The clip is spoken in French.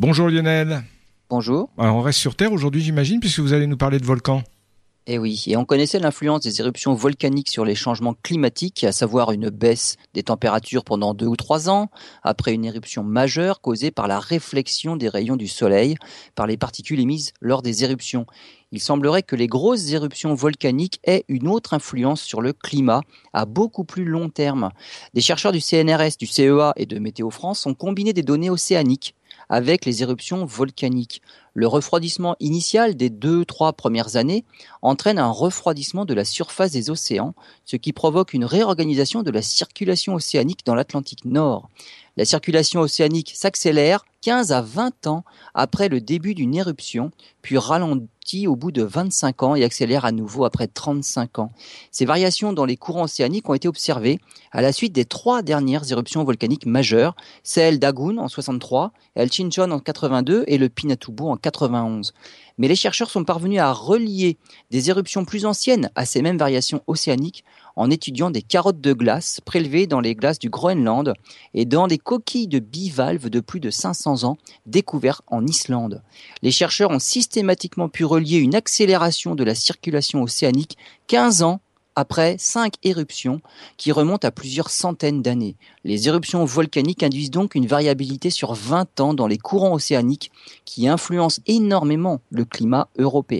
Bonjour Lionel. Bonjour. Alors on reste sur Terre aujourd'hui j'imagine puisque vous allez nous parler de volcans. Eh oui, et on connaissait l'influence des éruptions volcaniques sur les changements climatiques, à savoir une baisse des températures pendant deux ou trois ans, après une éruption majeure causée par la réflexion des rayons du Soleil par les particules émises lors des éruptions. Il semblerait que les grosses éruptions volcaniques aient une autre influence sur le climat à beaucoup plus long terme. Des chercheurs du CNRS, du CEA et de Météo France ont combiné des données océaniques avec les éruptions volcaniques. Le refroidissement initial des deux, trois premières années entraîne un refroidissement de la surface des océans, ce qui provoque une réorganisation de la circulation océanique dans l'Atlantique Nord. La circulation océanique s'accélère 15 à 20 ans après le début d'une éruption, puis ralentit au bout de 25 ans et accélère à nouveau après 35 ans. Ces variations dans les courants océaniques ont été observées à la suite des trois dernières éruptions volcaniques majeures, celle d'Agun en 63, El Chinchon en 82 et le Pinatubo en 91. Mais les chercheurs sont parvenus à relier des éruptions plus anciennes à ces mêmes variations océaniques en étudiant des carottes de glace prélevées dans les glaces du Groenland et dans des coquilles de bivalves de plus de 500 ans découvertes en Islande. Les chercheurs ont systématiquement pu relier une accélération de la circulation océanique 15 ans après cinq éruptions qui remontent à plusieurs centaines d'années. Les éruptions volcaniques induisent donc une variabilité sur 20 ans dans les courants océaniques qui influencent énormément le climat européen.